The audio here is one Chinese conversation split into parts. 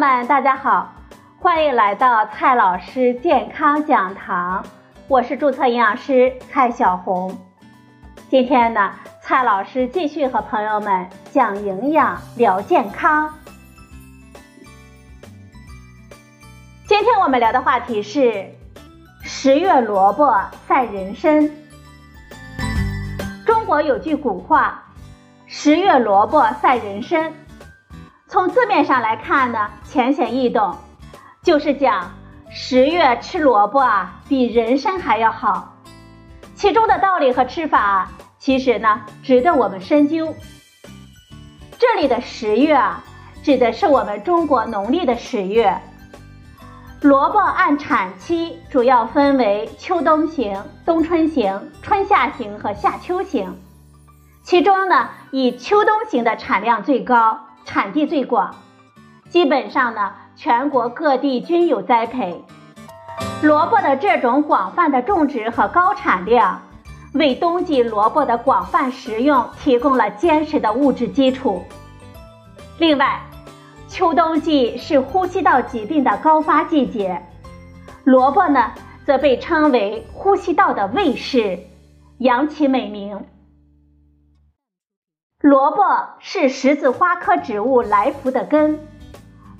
们，大家好，欢迎来到蔡老师健康讲堂，我是注册营养师蔡小红。今天呢，蔡老师继续和朋友们讲营养、聊健康。今天我们聊的话题是十月萝卜赛人参。中国有句古话：“十月萝卜赛人参。”从字面上来看呢，浅显易懂，就是讲十月吃萝卜啊，比人参还要好。其中的道理和吃法，其实呢，值得我们深究。这里的十月啊，指的是我们中国农历的十月。萝卜按产期主要分为秋冬型、冬春型、春夏型和夏秋型，其中呢，以秋冬型的产量最高。产地最广，基本上呢，全国各地均有栽培。萝卜的这种广泛的种植和高产量，为冬季萝卜的广泛食用提供了坚实的物质基础。另外，秋冬季是呼吸道疾病的高发季节，萝卜呢，则被称为呼吸道的卫士，扬其美名。萝卜是十字花科植物来福的根，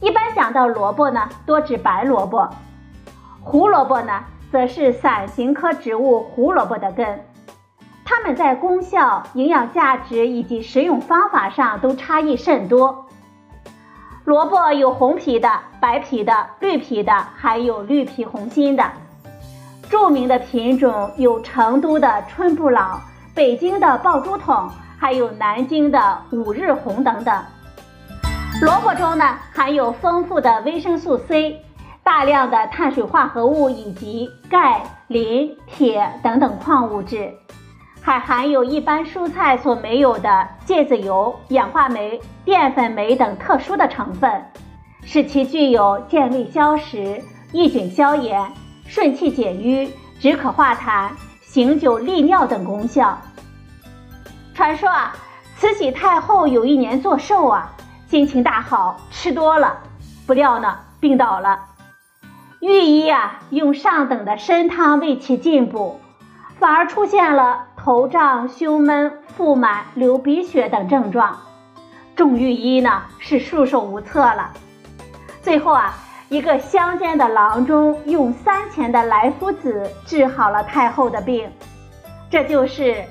一般讲到萝卜呢，多指白萝卜。胡萝卜呢，则是伞形科植物胡萝卜的根。它们在功效、营养价值以及食用方法上都差异甚多。萝卜有红皮的、白皮的、绿皮的，还有绿皮红心的。著名的品种有成都的春不老、北京的爆珠筒。还有南京的五日红等等。萝卜中呢含有丰富的维生素 C，大量的碳水化合物以及钙、磷、铁等等矿物质，还含有一般蔬菜所没有的芥子油、氧化酶、淀粉酶等特殊的成分，使其具有健胃消食、抑菌消炎、顺气解瘀、止渴化痰、醒酒利尿等功效。传说啊，慈禧太后有一年做寿啊，心情大好，吃多了，不料呢病倒了。御医啊用上等的参汤为其进补，反而出现了头胀、胸闷、腹满、流鼻血等症状。众御医呢是束手无策了。最后啊，一个乡间的郎中用三钱的来福子治好了太后的病，这就是。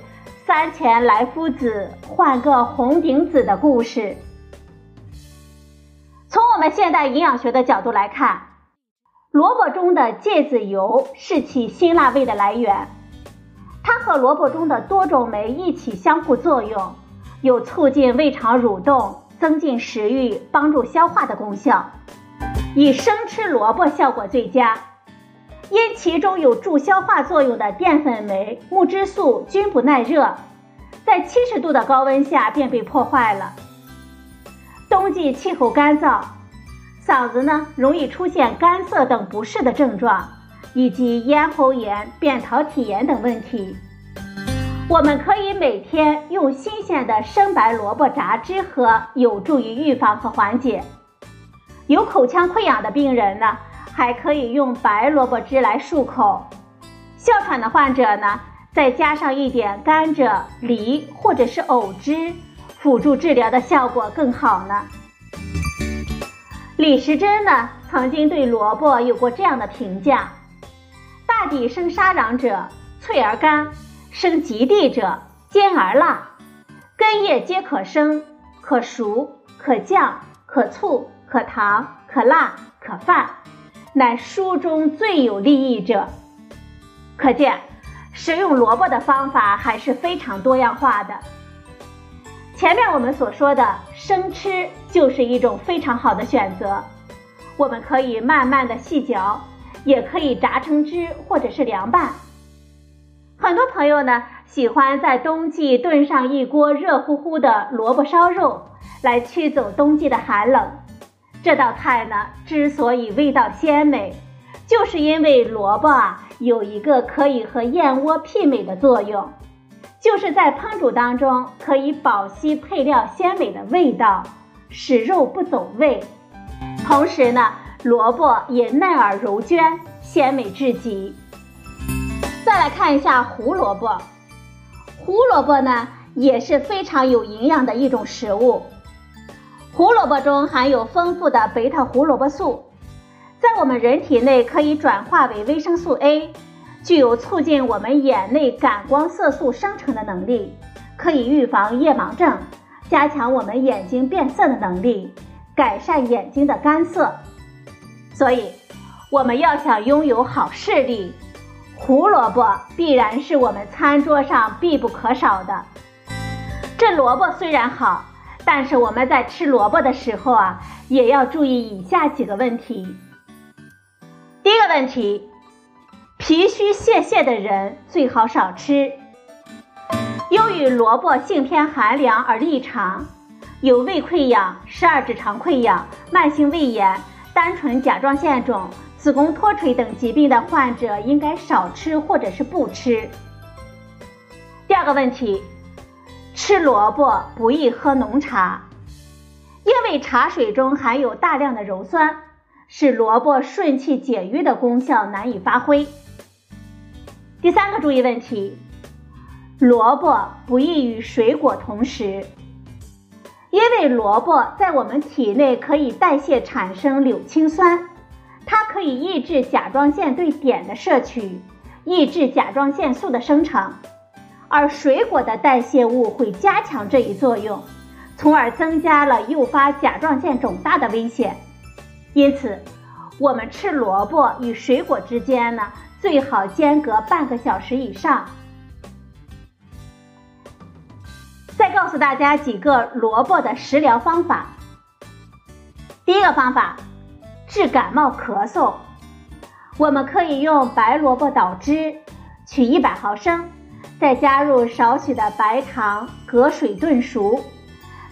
三钱来夫子换个红顶子的故事。从我们现代营养学的角度来看，萝卜中的芥子油是其辛辣味的来源，它和萝卜中的多种酶一起相互作用，有促进胃肠蠕动、增进食欲、帮助消化的功效。以生吃萝卜效果最佳。因其中有助消化作用的淀粉酶、木质素均不耐热，在七十度的高温下便被破坏了。冬季气候干燥，嗓子呢容易出现干涩等不适的症状，以及咽喉炎、扁桃体炎等问题。我们可以每天用新鲜的生白萝卜榨汁喝，有助于预防和缓解。有口腔溃疡的病人呢？还可以用白萝卜汁来漱口，哮喘的患者呢，再加上一点甘蔗、梨或者是藕汁，辅助治疗的效果更好呢。李时珍呢，曾经对萝卜有过这样的评价：大抵生沙瓤者，脆而干；生极地者，尖而辣。根叶皆可生，可熟，可酱，可醋，可糖，可辣，可饭。乃书中最有利益者，可见食用萝卜的方法还是非常多样化的。前面我们所说的生吃就是一种非常好的选择，我们可以慢慢的细嚼，也可以榨成汁或者是凉拌。很多朋友呢喜欢在冬季炖上一锅热乎乎的萝卜烧肉，来驱走冬季的寒冷。这道菜呢，之所以味道鲜美，就是因为萝卜啊有一个可以和燕窝媲美的作用，就是在烹煮当中可以保吸配料鲜美的味道，使肉不走味。同时呢，萝卜也嫩而柔娟，鲜美至极。再来看一下胡萝卜，胡萝卜呢也是非常有营养的一种食物。胡萝卜中含有丰富的贝塔胡萝卜素，在我们人体内可以转化为维生素 A，具有促进我们眼内感光色素生成的能力，可以预防夜盲症，加强我们眼睛变色的能力，改善眼睛的干涩。所以，我们要想拥有好视力。胡萝卜必然是我们餐桌上必不可少的。这萝卜虽然好，但是我们在吃萝卜的时候啊，也要注意以下几个问题。第一个问题，脾虚泄泻的人最好少吃。由于萝卜性偏寒凉而利肠，有胃溃疡、十二指肠溃疡、慢性胃炎、单纯甲状腺肿。子宫脱垂等疾病的患者应该少吃或者是不吃。第二个问题，吃萝卜不宜喝浓茶，因为茶水中含有大量的鞣酸，使萝卜顺气解郁的功效难以发挥。第三个注意问题，萝卜不宜与水果同食，因为萝卜在我们体内可以代谢产生柳青酸。它可以抑制甲状腺对碘的摄取，抑制甲状腺素的生成，而水果的代谢物会加强这一作用，从而增加了诱发甲状腺肿大的危险。因此，我们吃萝卜与水果之间呢，最好间隔半个小时以上。再告诉大家几个萝卜的食疗方法。第一个方法。治感冒咳嗽，我们可以用白萝卜捣汁，取一百毫升，再加入少许的白糖，隔水炖熟。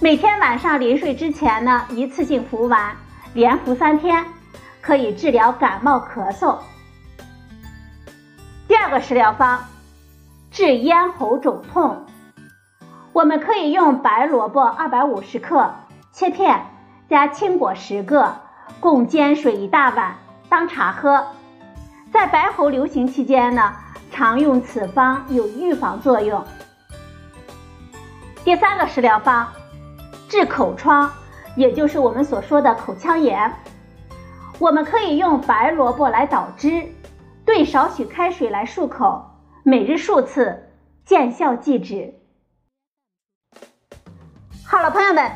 每天晚上临睡之前呢，一次性服完，连服三天，可以治疗感冒咳嗽。第二个食疗方，治咽喉肿痛，我们可以用白萝卜二百五十克切片，加青果十个。共煎水一大碗，当茶喝。在白喉流行期间呢，常用此方有预防作用。第三个食疗方，治口疮，也就是我们所说的口腔炎。我们可以用白萝卜来捣汁，兑少许开水来漱口，每日数次，见效即止。好了，朋友们，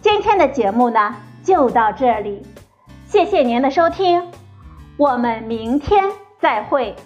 今天的节目呢就到这里。谢谢您的收听，我们明天再会。